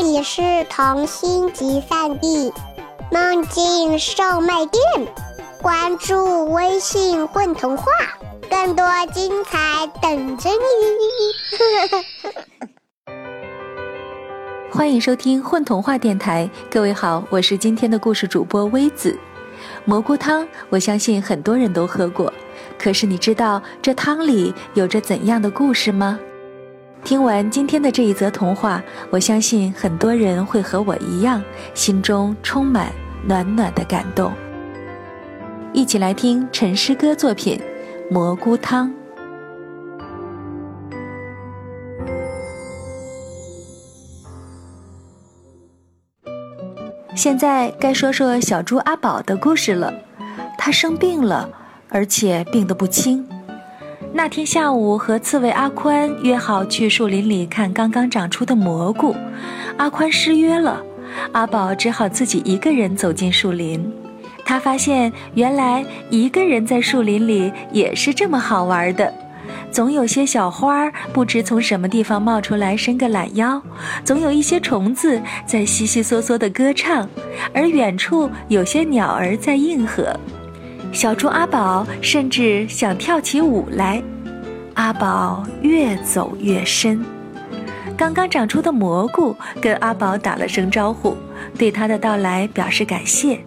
这里是童心集散地，梦境售卖店。关注微信“混童话”，更多精彩等着你。欢迎收听混童话电台，各位好，我是今天的故事主播微子。蘑菇汤，我相信很多人都喝过，可是你知道这汤里有着怎样的故事吗？听完今天的这一则童话，我相信很多人会和我一样，心中充满暖暖的感动。一起来听陈诗歌作品《蘑菇汤》。现在该说说小猪阿宝的故事了。他生病了，而且病得不轻。那天下午，和刺猬阿宽约好去树林里看刚刚长出的蘑菇。阿宽失约了，阿宝只好自己一个人走进树林。他发现，原来一个人在树林里也是这么好玩的。总有些小花不知从什么地方冒出来伸个懒腰，总有一些虫子在悉悉嗦嗦地歌唱，而远处有些鸟儿在应和。小猪阿宝甚至想跳起舞来，阿宝越走越深。刚刚长出的蘑菇跟阿宝打了声招呼，对他的到来表示感谢。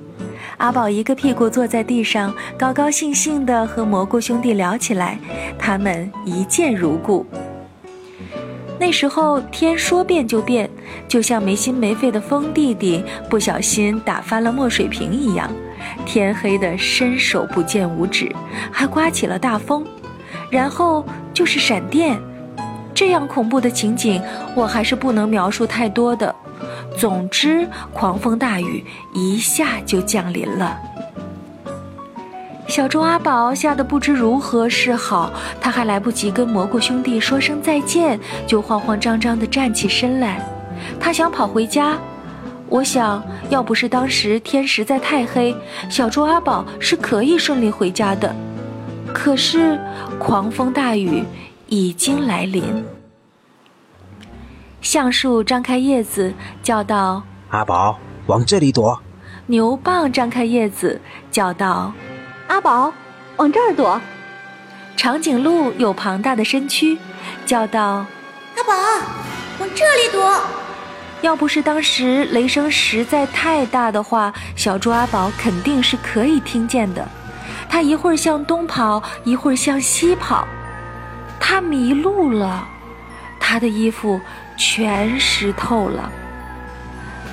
阿宝一个屁股坐在地上，高高兴兴地和蘑菇兄弟聊起来，他们一见如故。那时候天说变就变，就像没心没肺的风弟弟不小心打翻了墨水瓶一样。天黑的伸手不见五指，还刮起了大风，然后就是闪电，这样恐怖的情景，我还是不能描述太多的。总之，狂风大雨一下就降临了。小猪阿宝吓得不知如何是好，他还来不及跟蘑菇兄弟说声再见，就慌慌张张地站起身来。他想跑回家。我想要不是当时天实在太黑，小猪阿宝是可以顺利回家的。可是狂风大雨已经来临。橡树张开叶子，叫道：“阿宝，往这里躲。”牛蒡张开叶子，叫道：“阿宝，往这儿躲。”长颈鹿有庞大的身躯，叫道：“阿宝，往这里躲。”要不是当时雷声实在太大的话，小猪阿宝肯定是可以听见的。他一会儿向东跑，一会儿向西跑，他迷路了，他的衣服全湿透了。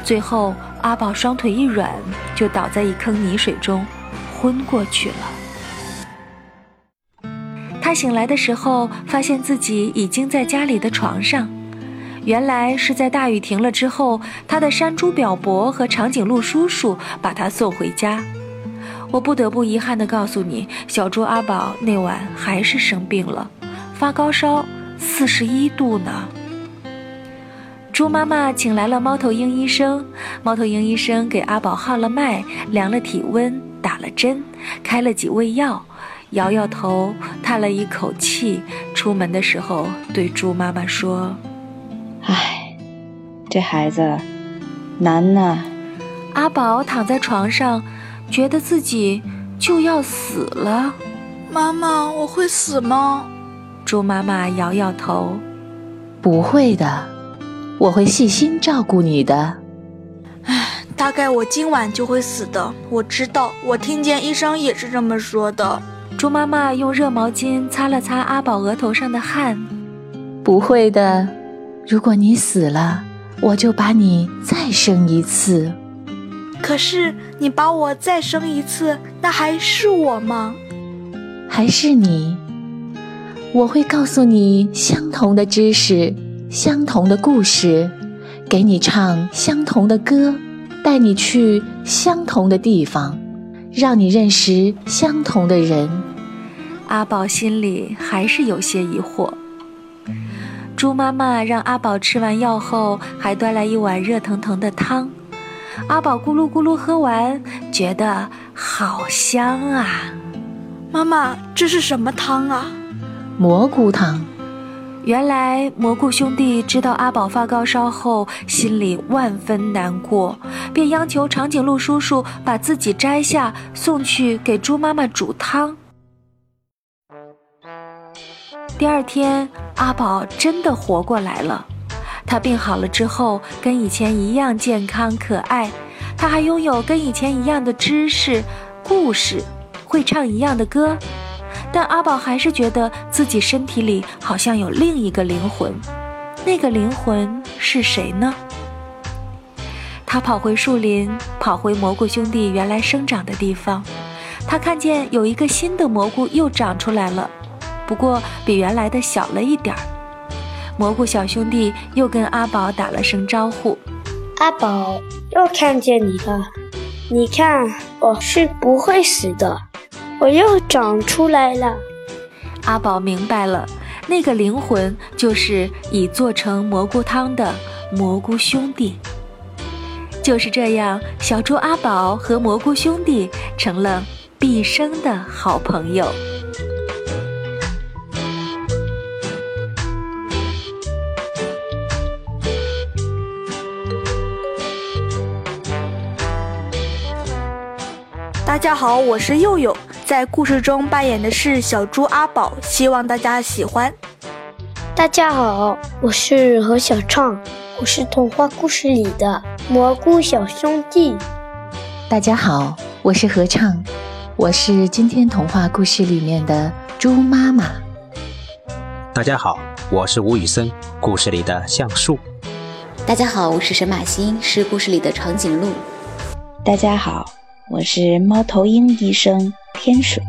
最后，阿宝双腿一软，就倒在一坑泥水中，昏过去了。他醒来的时候，发现自己已经在家里的床上。原来是在大雨停了之后，他的山猪表伯和长颈鹿叔叔把他送回家。我不得不遗憾地告诉你，小猪阿宝那晚还是生病了，发高烧，四十一度呢。猪妈妈请来了猫头鹰医生，猫头鹰医生给阿宝号了脉，量了体温，打了针，开了几味药，摇摇头，叹了一口气，出门的时候对猪妈妈说。唉，这孩子难呐。阿宝躺在床上，觉得自己就要死了。妈妈，我会死吗？猪妈妈摇摇头，不会的，我会细心照顾你的。唉，大概我今晚就会死的。我知道，我听见医生也是这么说的。猪妈妈用热毛巾擦了擦阿宝额头上的汗，不会的。如果你死了，我就把你再生一次。可是你把我再生一次，那还是我吗？还是你？我会告诉你相同的知识，相同的故事，给你唱相同的歌，带你去相同的地方，让你认识相同的人。阿宝心里还是有些疑惑。猪妈妈让阿宝吃完药后，还端来一碗热腾腾的汤。阿宝咕噜咕噜喝完，觉得好香啊！妈妈，这是什么汤啊？蘑菇汤。原来蘑菇兄弟知道阿宝发高烧后，心里万分难过，便央求长颈鹿叔叔把自己摘下，送去给猪妈妈煮汤。第二天，阿宝真的活过来了。他病好了之后，跟以前一样健康可爱。他还拥有跟以前一样的知识、故事，会唱一样的歌。但阿宝还是觉得自己身体里好像有另一个灵魂，那个灵魂是谁呢？他跑回树林，跑回蘑菇兄弟原来生长的地方。他看见有一个新的蘑菇又长出来了，不过比原来的小了一点儿。蘑菇小兄弟又跟阿宝打了声招呼：“阿宝，又看见你了。你看，我是不会死的。”我又长出来了，阿宝明白了，那个灵魂就是已做成蘑菇汤的蘑菇兄弟。就是这样，小猪阿宝和蘑菇兄弟成了毕生的好朋友。大家好，我是佑佑。在故事中扮演的是小猪阿宝，希望大家喜欢。大家好，我是何小畅，我是童话故事里的蘑菇小兄弟。大家好，我是合唱，我是今天童话故事里面的猪妈妈。大家好，我是吴宇森，故事里的橡树。大家好，我是沈马欣，是故事里的长颈鹿。大家好，我是猫头鹰医生。天水。